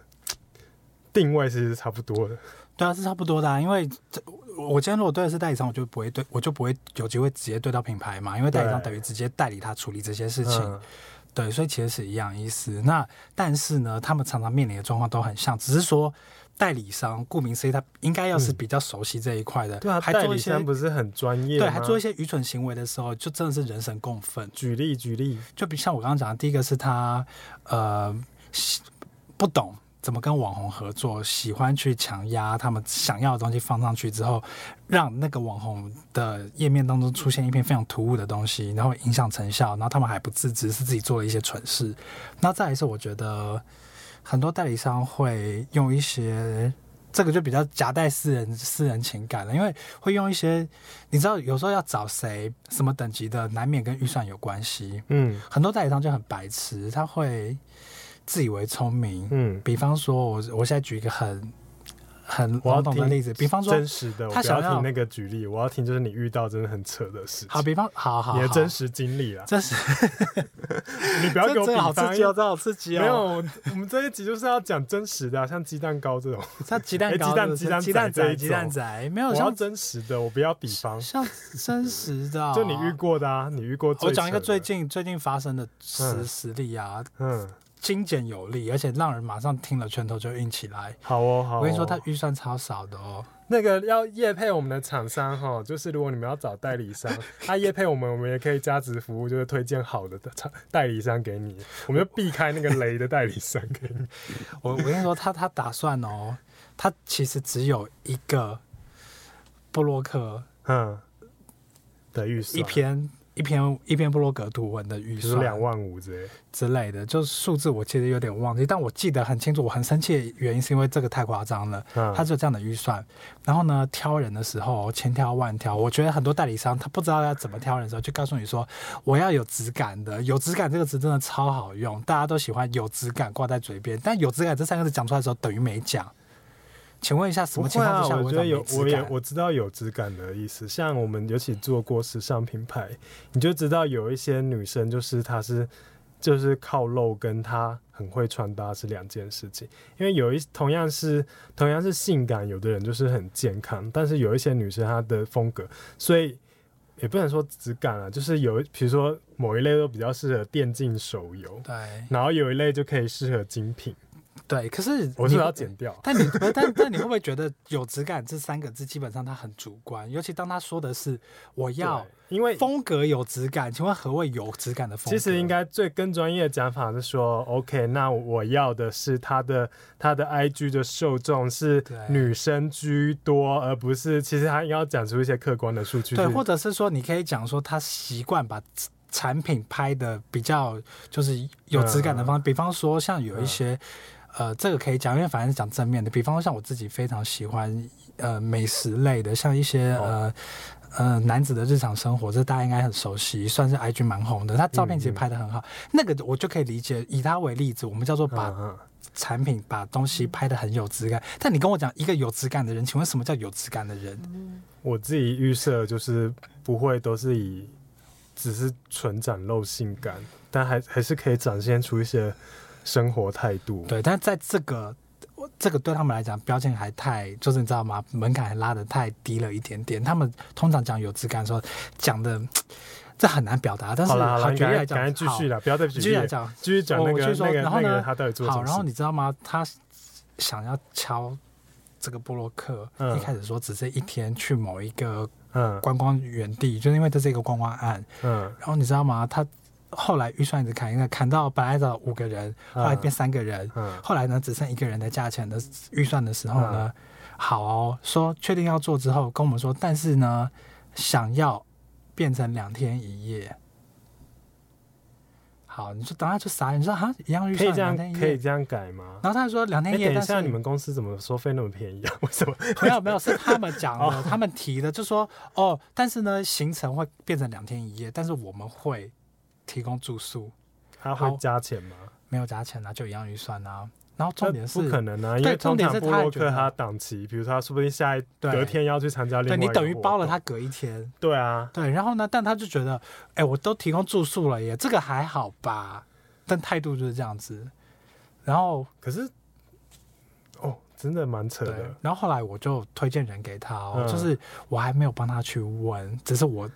B: 定位其实是差不多的，
A: 对啊，是差不多的啊。因为这我今天如果对的是代理商，我就不会对，我就不会有机会直接对到品牌嘛。因为代理商等于直接代理他处理这些事情，嗯、对，所以其实是一样意思。那但是呢，他们常常面临的状况都很像，只是说代理商顾名思义，他应该要是比较熟悉这一块的，
B: 对啊，还做一些不是很专业，
A: 对，还做一些愚蠢行为的时候，就真的是人神共愤。
B: 举例举例，
A: 就比像我刚刚讲的，第一个是他呃不懂。怎么跟网红合作？喜欢去强压他们想要的东西放上去之后，让那个网红的页面当中出现一篇非常突兀的东西，然后影响成效，然后他们还不自知是自己做了一些蠢事。那再一次，我觉得很多代理商会用一些这个就比较夹带私人私人情感了，因为会用一些你知道，有时候要找谁什么等级的，难免跟预算有关系。嗯，很多代理商就很白痴，他会。自以为聪明，嗯，比方说我，我我现在举一个很很笼懂的例子，比方说
B: 真实的，他想要听那个举例，我要听就是你遇到真的很扯的事情。
A: 好，比方，好好，
B: 你的真实经历啊，
A: 真实，
B: 你不要给我比方，
A: 好刺激哦，这好刺激哦。
B: 没有，我们这一集就是要讲真实的，像鸡蛋糕这种，
A: 像鸡蛋糕、
B: 鸡蛋、鸡蛋、鸡蛋仔、
A: 鸡蛋仔，没有，
B: 像真实的，我不要比方，
A: 像真实的，
B: 就你遇过的啊，你遇过。
A: 我讲一个最近最近发生的实实例啊，嗯。精简有力，而且让人马上听了拳头就硬起来。
B: 好哦，好哦。
A: 我跟你说，他预算超少的哦。
B: 那个要业配我们的厂商哈，就是如果你们要找代理商，他业配我们，我们也可以加值服务，就是推荐好的厂代理商给你，我们就避开那个雷的代理商给你。
A: 我我跟你说，他他打算哦，他其实只有一个布洛克嗯
B: 的预算
A: 一篇。一篇一篇布洛格图文的预算
B: 两万五之类
A: 之类的，就是数字我其实有点忘记，但我记得很清楚。我很生气的原因是因为这个太夸张了，嗯、他就这样的预算，然后呢，挑人的时候千挑万挑，我觉得很多代理商他不知道要怎么挑人的时候，就告诉你说我要有质感的，有质感这个词真的超好用，大家都喜欢有质感挂在嘴边，但有质感这三个字讲出来的时候等于没讲。请问一下，什么情况之下
B: 我觉得有，我也我知道有质感的意思。像我们尤其做过时尚品牌，你就知道有一些女生就是她是就是靠露，跟她很会穿搭是两件事情。因为有一同样是同样是性感，有的人就是很健康，但是有一些女生她的风格，所以也不能说质感啊，就是有比如说某一类都比较适合电竞手游，
A: 对，
B: 然后有一类就可以适合精品。
A: 对，可是
B: 我是要剪掉。
A: 但你但但你会不会觉得有质感这三个字基本上它很主观？尤其当他说的是我要，
B: 因为
A: 风格有质感，请问何谓有质感的风格？
B: 其实应该最更专业的讲法是说，OK，那我要的是他的他的 IG 的受众是女生居多，而不是其实他应该要讲出一些客观的数据。
A: 对，或者是说你可以讲说他习惯把产品拍的比较就是有质感的方，嗯、比方说像有一些。嗯呃，这个可以讲，因为反正是讲正面的。比方说，像我自己非常喜欢呃美食类的，像一些呃呃男子的日常生活，这大家应该很熟悉，算是 IG 蛮红的。他照片其实拍的很好，嗯嗯，那个我就可以理解。以他为例子，我们叫做把产品、把东西拍的很有质感。但你跟我讲一个有质感的人，请问什么叫有质感的人？
B: 我自己预设就是不会都是以只是纯展露性感，但还还是可以展现出一些。生活态度
A: 对，但在这个这个对他们来讲，标签还太就是你知道吗？门槛还拉的太低了一点点。他们通常讲有质感的时候，讲的 这很难表达。但是好，
B: 好，举例来讲，继续了，不要再继续来讲，继续讲那个那个然后呢，他到底做什么？
A: 好，然后你知道吗？他想要敲这个布洛克，嗯、一开始说只是一天去某一个观光园地，嗯、就是因为这是一个观光案。嗯，然后你知道吗？他。后来预算一直砍，因为砍到本来的五个人，后来变三个人，嗯嗯、后来呢只剩一个人的价钱的预算的时候呢，嗯、好、哦、说确定要做之后跟我们说，但是呢想要变成两天一夜。好，你说等下就傻，你说哈一样预算可以这样
B: 可以这样改吗？
A: 然后他说两天一夜，但是
B: 你们公司怎么收费那么便宜啊？为什么？
A: 没有没有，是他们讲的，他们提的，就说哦，但是呢行程会变成两天一夜，但是我们会。提供住宿，
B: 他会加钱吗？
A: 没有加钱啊，就一样预算啊。然后重点是
B: 不可能啊，因为通常部落客他档期，比如说他说不定下一隔天要去参加另外一，
A: 对，你等于包了他隔一天。
B: 对啊，
A: 对。然后呢，但他就觉得，哎，我都提供住宿了耶，这个还好吧？但态度就是这样子。然后
B: 可是，哦，真的蛮扯的。
A: 然后后来我就推荐人给他哦，嗯、就是我还没有帮他去问，只是我。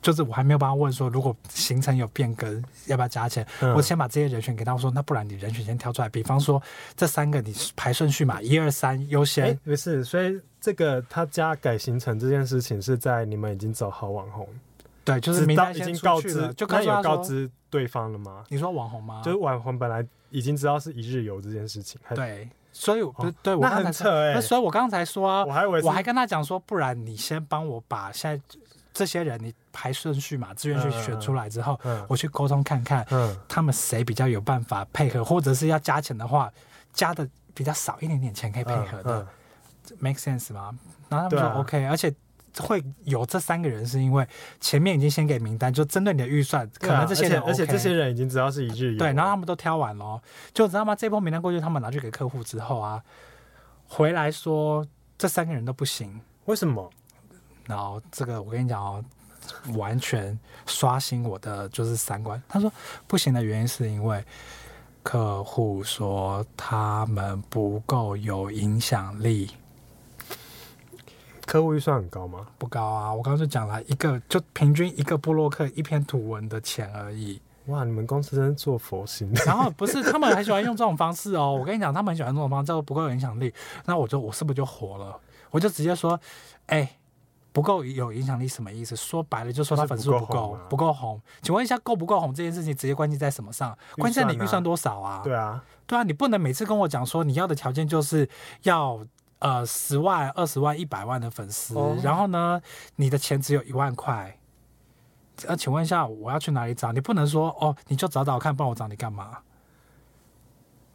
A: 就是我还没有帮他问说，如果行程有变更，要不要加钱？嗯、我先把这些人选给他，我说那不然你人选先挑出来，比方说这三个你排顺序嘛，一二三优先。
B: 不是，所以这个他加改行程这件事情是在你们已经走好网红，
A: 对，就是名单已经告知，就刚有
B: 告知对方了吗？
A: 你说网红吗？
B: 就是网红本来已经知道是一日游这件事情，
A: 对，所以不、哦、对，我
B: 那很扯哎、欸，
A: 所以我刚才说、啊，
B: 我还以为
A: 我还跟他讲说，不然你先帮我把现在。这些人你排顺序嘛，志愿去选出来之后，嗯嗯、我去沟通看看，嗯、他们谁比较有办法配合，或者是要加钱的话，加的比较少一点点钱可以配合的、，make sense 吗？然后他们说 OK，、啊、而且会有这三个人是因为前面已经先给名单，就针对你的预算，啊、可能这些人、OK，
B: 而且这些人已经知道是一日游，
A: 对，然后他们都挑完了，就知道吗？这波名单过去，他们拿去给客户之后啊，回来说这三个人都不行，
B: 为什么？
A: 然后这个我跟你讲哦，完全刷新我的就是三观。他说不行的原因是因为客户说他们不够有影响力。
B: 客户预算很高吗？
A: 不高啊，我刚刚就讲了一个，就平均一个布洛克一篇图文的钱而已。
B: 哇，你们公司真是做佛心。
A: 然后不是他们很喜欢用这种方式哦，我跟你讲，他们很喜欢这种方式，叫做不够有影响力。那我就我是不是就火了？我就直接说，哎。不够有影响力什么意思？说白了就说他粉丝不够，不够红，请问一下，够不够红这件事情直接关系在什么上？啊、关键在你预算多少啊？
B: 对啊，
A: 对啊，你不能每次跟我讲说你要的条件就是要呃十万、二十万、一百万的粉丝，哦、然后呢你的钱只有一万块。呃，请问一下，我要去哪里找？你不能说哦，你就找找看，不然我找你干嘛？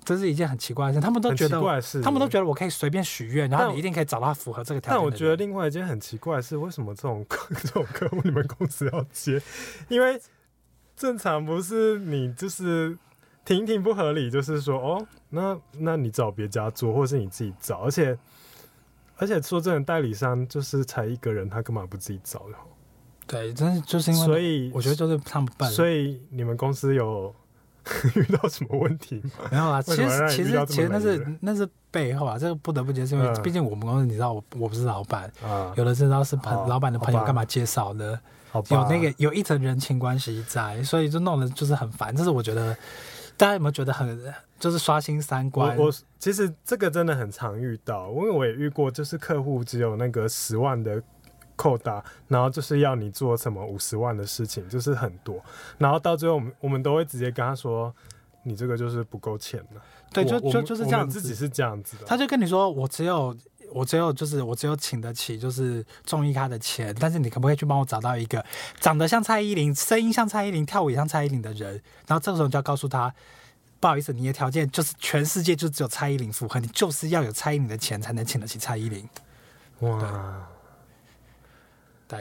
A: 这是一件很奇怪的事，他们都觉得，他们都觉得我可以随便许愿，然后你一定可以找到符合这个条件。
B: 但我觉得另外一件很奇怪的是，为什么这种这种客户你们公司要接？因为正常不是你就是停停不合理，就是说哦，那那你找别家做，或是你自己找，而且而且说真的，代理商就是才一个人，他干嘛不自己找
A: 对，真是就是因为，所以我觉得就是他们笨。
B: 所以你们公司有。遇到什么问题吗？
A: 没有啊，其实其实其实那是那是背后啊，这个不得不接受，因为毕竟我们公司你知道我我不是老板，啊、有的知道是朋老板的朋友干嘛介绍的，有那个有一层人情关系在，所以就弄得就是很烦。这是我觉得大家有没有觉得很就是刷新三观？
B: 我，我其实这个真的很常遇到，因为我也遇过，就是客户只有那个十万的。扣打，然后就是要你做什么五十万的事情，就是很多，然后到最后我们我们都会直接跟他说，你这个就是不够钱了。
A: 对，就就就是这样子，
B: 自己是这样子的。
A: 他就跟你说，我只有我只有就是我只有请得起就是综艺咖的钱，但是你可不可以去帮我找到一个长得像蔡依林、声音像蔡依林、跳舞也像蔡依林的人？然后这个时候你就要告诉他，不好意思，你的条件就是全世界就只有蔡依林符合，你就是要有蔡依林的钱才能请得起蔡依林。哇。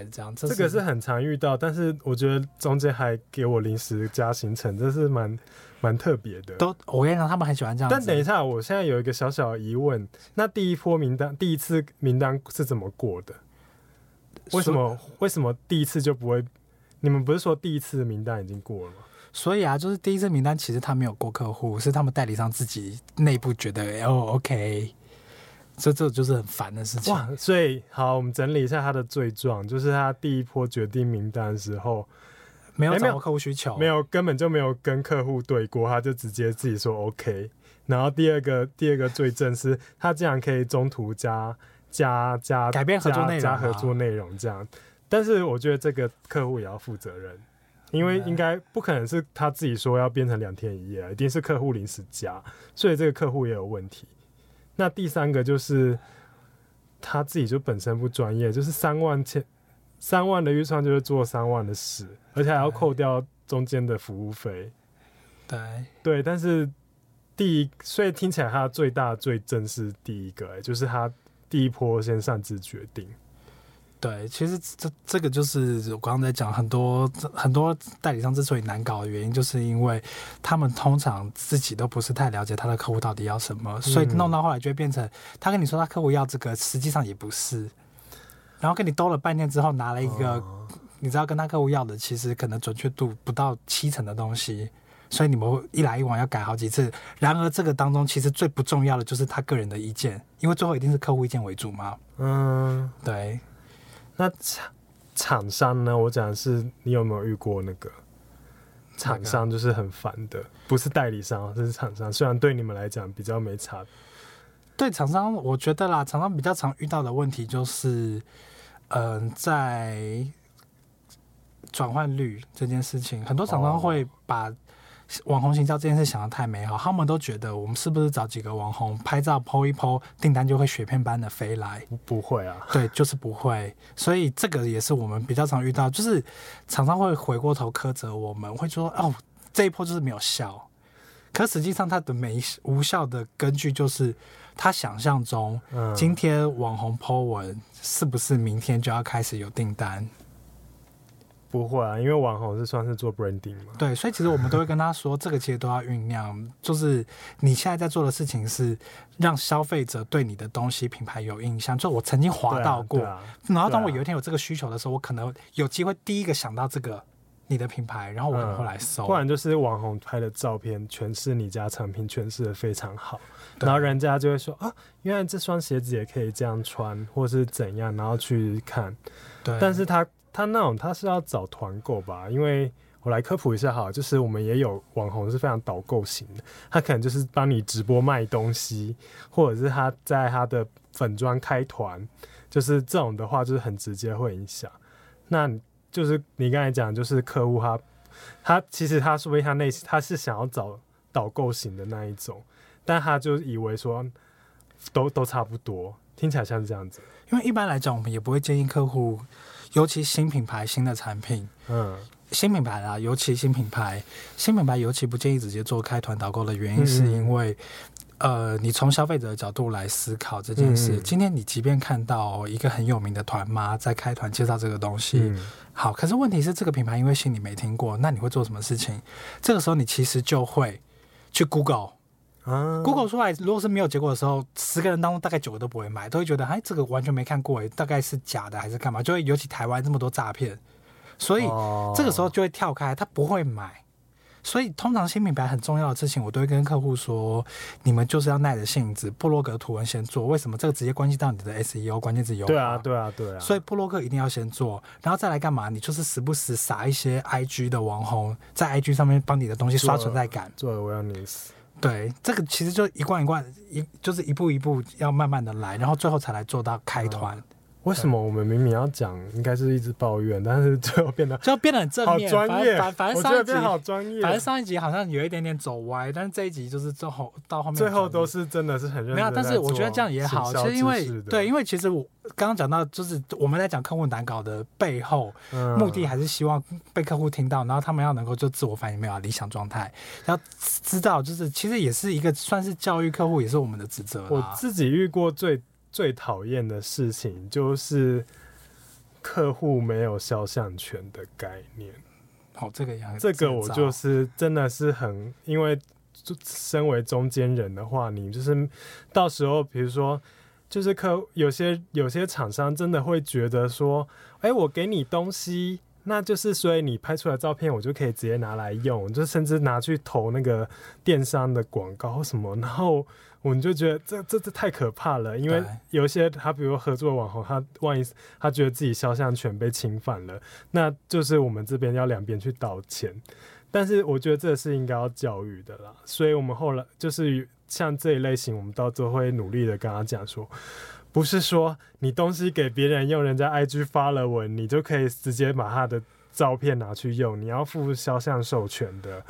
A: 这样，
B: 这，个是很常遇到，但是我觉得中间还给我临时加行程，这是蛮蛮特别的。
A: 都，我跟你讲，他们很喜欢这样。
B: 但等一下，我现在有一个小小的疑问，那第一波名单，第一次名单是怎么过的？为什么？为什么第一次就不会？你们不是说第一次的名单已经过了吗？
A: 所以啊，就是第一次名单其实他没有过客户，是他们代理商自己内部觉得哦，OK。这这就是很烦的事情哇！
B: 所以好，我们整理一下他的罪状，就是他第一波决定名单的时候
A: 没有掌握客户需求，
B: 没有根本就没有跟客户对过，他就直接自己说 OK。然后第二个第二个罪证是他竟然可以中途加加加
A: 改变合作内容，
B: 加合作内容这样。但是我觉得这个客户也要负责任，因为应该不可能是他自己说要变成两天一夜，一定是客户临时加，所以这个客户也有问题。那第三个就是他自己就本身不专业，就是三万千三万的预算就是做三万的事，而且还要扣掉中间的服务费。
A: 对
B: 对，但是第一，所以听起来他最大的罪证是第一个，欸，就是他第一波先擅自决定。
A: 对，其实这这个就是我刚刚在讲，很多很多代理商之所以难搞的原因，就是因为他们通常自己都不是太了解他的客户到底要什么，所以弄到后来就会变成他跟你说他客户要这个，实际上也不是，然后跟你兜了半天之后拿了一个，你知道跟他客户要的，其实可能准确度不到七成的东西，所以你们一来一往要改好几次。然而这个当中其实最不重要的就是他个人的意见，因为最后一定是客户意见为主嘛。嗯，对。
B: 那厂厂商呢？我讲的是你有没有遇过那个厂商，就是很烦的，不是代理商，这是厂商。虽然对你们来讲比较没差，
A: 对厂商，我觉得啦，厂商比较常遇到的问题就是，嗯、呃，在转换率这件事情，很多厂商会把。网红行销这件事想的太美好，他们都觉得我们是不是找几个网红拍照 po 一 po，订单就会雪片般的飞来？
B: 不，不会啊，
A: 对，就是不会。所以这个也是我们比较常遇到，就是厂商会回过头苛责我们，会说哦，这一波就是没有效。可实际上，它的没无效的根据就是他想象中，今天网红 po 文是不是明天就要开始有订单？
B: 不会啊，因为网红是算是做 branding 嘛。
A: 对，所以其实我们都会跟他说，这个其实都要酝酿。就是你现在在做的事情是让消费者对你的东西品牌有印象。就我曾经滑到过，啊啊、然后当我有一天有这个需求的时候，我可能有机会第一个想到这个你的品牌，然后我可能会来搜。
B: 不然就是网红拍的照片诠释你家产品诠释的非常好，然后人家就会说啊，原来这双鞋子也可以这样穿，或是怎样，然后去看。对，但是他。他那种他是要找团购吧，因为我来科普一下哈，就是我们也有网红是非常导购型的，他可能就是帮你直播卖东西，或者是他在他的粉专开团，就是这种的话就是很直接会影响。那就是你刚才讲，就是客户他他其实他说不定他内心他是想要找导购型的那一种，但他就以为说都都差不多，听起来像是这样子。
A: 因为一般来讲，我们也不会建议客户。尤其新品牌、新的产品，嗯，新品牌啦，尤其新品牌，新品牌尤其不建议直接做开团导购的原因，是因为，嗯、呃，你从消费者的角度来思考这件事。嗯、今天你即便看到一个很有名的团妈在开团介绍这个东西，嗯、好，可是问题是这个品牌因为新你没听过，那你会做什么事情？这个时候你其实就会去 Google。Uh, Google 出来，如果是没有结果的时候，十个人当中大概九个都不会买，都会觉得哎，这个完全没看过，哎，大概是假的还是干嘛？就会尤其台湾这么多诈骗，所以这个时候就会跳开，他不会买。所以通常新品牌很重要的事情，我都会跟客户说，你们就是要耐着性子，布洛格图文先做。为什么？这个直接关系到你的 SEO 关键字优化。
B: 对啊，对啊，对啊。
A: 所以布洛克一定要先做，然后再来干嘛？你就是时不时撒一些 IG 的网红，在 IG 上面帮你的东西刷存在感。
B: 做 awareness。
A: 对，这个其实就一贯一贯一，就是一步一步要慢慢的来，然后最后才来做到开团。
B: 为什么我们明明要讲，应该是一直抱怨，但是最后变得
A: 就变得很正面，
B: 好专业。
A: 反反正上一集
B: 好专业，
A: 反正上一集好像有一点点走歪，但是这一集就是最后到后面
B: 最后都是真的是很认真。没有，
A: 但是我觉得这样也好，其实因为对，因为其实我刚刚讲到，就是我们在讲客户难搞的背后，嗯、目的还是希望被客户听到，然后他们要能够就自我反省，没有理想状态，要知道就是其实也是一个算是教育客户，也是我们的职责。
B: 我自己遇过最最讨厌的事情就是。客户没有肖像权的概念，
A: 好、哦，这个样，
B: 这个我就是真的是很，因为身为中间人的话，你就是到时候，比如说，就是客有些有些厂商真的会觉得说，哎、欸，我给你东西，那就是所以你拍出来照片，我就可以直接拿来用，就甚至拿去投那个电商的广告什么，然后。我们就觉得这这这太可怕了，因为有一些他比如合作的网红，他万一他觉得自己肖像权被侵犯了，那就是我们这边要两边去道歉。但是我觉得这是应该要教育的啦，所以我们后来就是像这一类型，我们到最后会努力的跟他讲说，不是说你东西给别人用，人家 IG 发了文，你就可以直接把他的照片拿去用，你要付肖像授权的。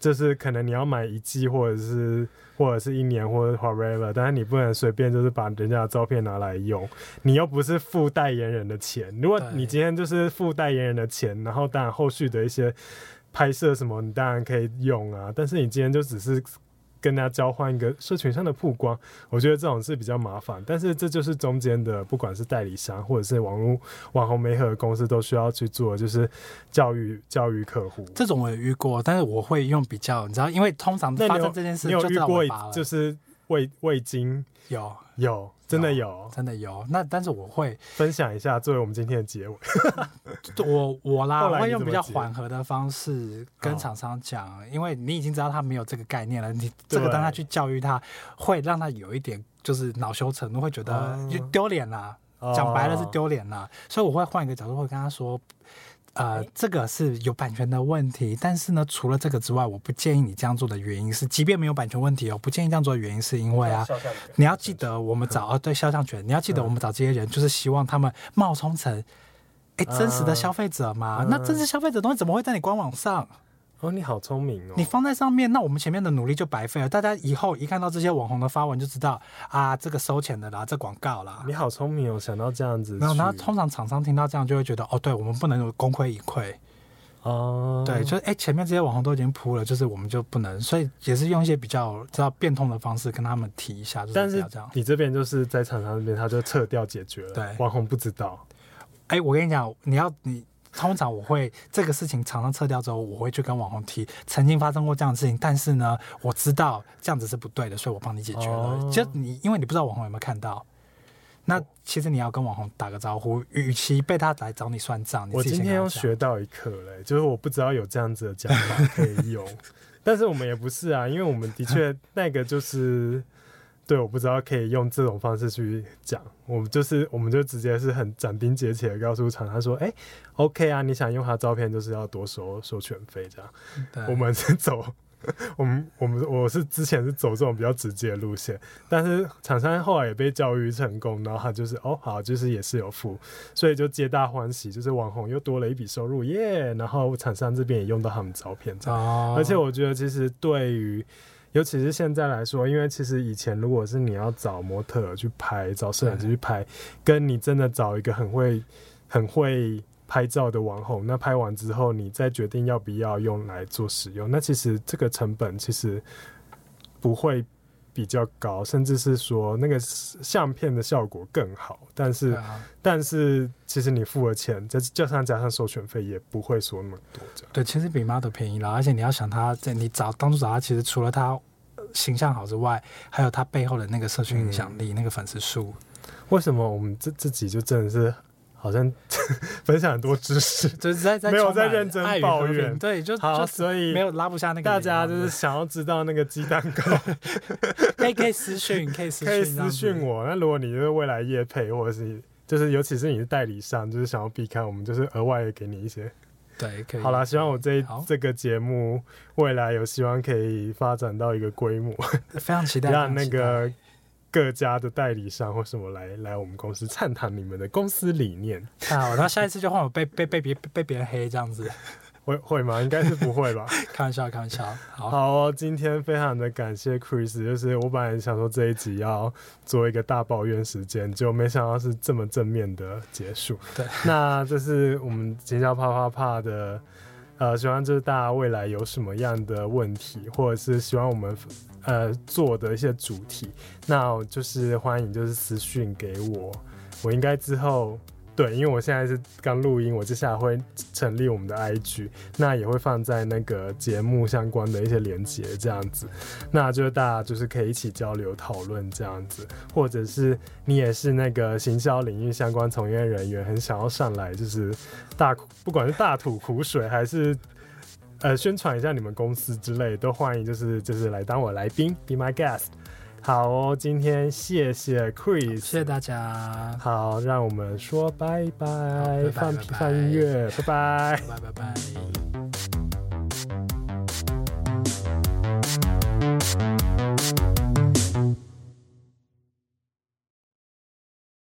B: 就是可能你要买一季，或者是或者是一年，或者 whatever，但是你不能随便就是把人家的照片拿来用，你又不是付代言人的钱。如果你今天就是付代言人的钱，然后当然后续的一些拍摄什么，你当然可以用啊。但是你今天就只是。跟大家交换一个社群上的曝光，我觉得这种是比较麻烦，但是这就是中间的，不管是代理商或者是网络网红媒合公司都需要去做，就是教育教育客户。
A: 这种我也遇过，但是我会用比较，你知道，因为通常发生这件事就，
B: 你有遇过就是味味精
A: 有
B: 有。真的有，
A: 真的有。那但是我会
B: 分享一下，作为我们今天的结尾。
A: 我我啦，我会用比较缓和的方式跟厂商讲，因为你已经知道他没有这个概念了，你这个当他去教育他，会让他有一点就是恼羞成怒，会觉得就丢脸啦。讲白了是丢脸啦，所以我会换一个角度，会跟他说。呃，这个是有版权的问题，但是呢，除了这个之外，我不建议你这样做的原因是，即便没有版权问题哦，不建议这样做的原因是因为啊，你要记得我们找啊，对肖像权，你要记得我们找这些人，就是希望他们冒充成哎真实的消费者嘛，那真实消费者东西怎么会在你官网上？
B: 哦，你好聪明哦！
A: 你放在上面，那我们前面的努力就白费了。大家以后一看到这些网红的发文，就知道啊，这个收钱的啦，这广告啦。
B: 你好聪明哦，想到这样子。
A: 没有，那通常厂商听到这样就会觉得，哦，对，我们不能有功亏一篑。哦，对，就是哎，前面这些网红都已经铺了，就是我们就不能，所以也是用一些比较知道变通的方式跟他们提一下。就是、
B: 但是你这边就是在厂商那边，他就撤掉解决了。
A: 对，
B: 网红不知道。
A: 哎，我跟你讲，你要你。通常我会这个事情常常撤掉之后，我会去跟网红提曾经发生过这样的事情，但是呢，我知道这样子是不对的，所以我帮你解决了。就你，因为你不知道网红有没有看到，那其实你要跟网红打个招呼，与其被他来找你算账，你
B: 我今天又学到一课嘞，就是我不知道有这样子的讲法可以用，但是我们也不是啊，因为我们的确那个就是。对，我不知道可以用这种方式去讲，我们就是，我们就直接是很斩钉截铁的告诉厂商说，哎，OK 啊，你想用他照片，就是要多收收权费这样。我们是走，我们我们我是之前是走这种比较直接的路线，但是厂商后来也被教育成功，然后他就是哦好，就是也是有付，所以就皆大欢喜，就是网红又多了一笔收入耶，然后厂商这边也用到他们照片这样，哦，而且我觉得其实对于。尤其是现在来说，因为其实以前如果是你要找模特去拍，找摄影师去拍，跟你真的找一个很会、很会拍照的网红，那拍完之后你再决定要不要用来做使用，那其实这个成本其实不会比较高，甚至是说那个相片的效果更好。但是，啊、但是其实你付了钱，再加上加上授权费，也不会说那么多。
A: 对，其实比 model 便宜了，而且你要想他在你找当初找他，其实除了他形象好之外，还有他背后的那个社群影响力，嗯、那个粉丝数。
B: 为什么我们这自己就真的是好像 分享很多知识，
A: 就是在在
B: 没有在认真抱怨，
A: 对，就
B: 好，
A: 就
B: 所以
A: 没有拉不下那个。
B: 大家就是想要知道那个鸡蛋糕，
A: 可以可以私讯，可以私讯，
B: 可以私讯我。那如果你就是未来业配，或者是就是尤其是你是代理商，就是想要避开，我们就是额外给你一些。
A: 对，可以。
B: 好啦，希望我这这个节目未来有希望可以发展到一个规模，
A: 非常期待，
B: 让那个。各家的代理商或什么来来我们公司畅谈你们的公司理念。
A: 太好，然后下一次就换我被被被别被别人黑这样子，
B: 会会吗？应该是不会吧？
A: 开玩笑，开玩笑。好，
B: 好哦，今天非常的感谢 Chris，就是我本来想说这一集要做一个大抱怨时间，就没想到是这么正面的结束。
A: 对，
B: 那这是我们行销啪啪啪的，呃，希望就是大家未来有什么样的问题，或者是希望我们。呃，做的一些主题，那就是欢迎就是私讯给我，我应该之后对，因为我现在是刚录音，我接下来会成立我们的 IG，那也会放在那个节目相关的一些连接这样子，那就大家就是可以一起交流讨论这样子，或者是你也是那个行销领域相关从业人员，很想要上来就是大不管是大吐苦水还是。呃宣传一下你们公司之类都欢迎就是就是来当我来宾 be my guest 好哦今天谢谢 chris
A: 谢谢大家。
B: 好让我们说拜拜放放音乐
A: 拜拜拜拜。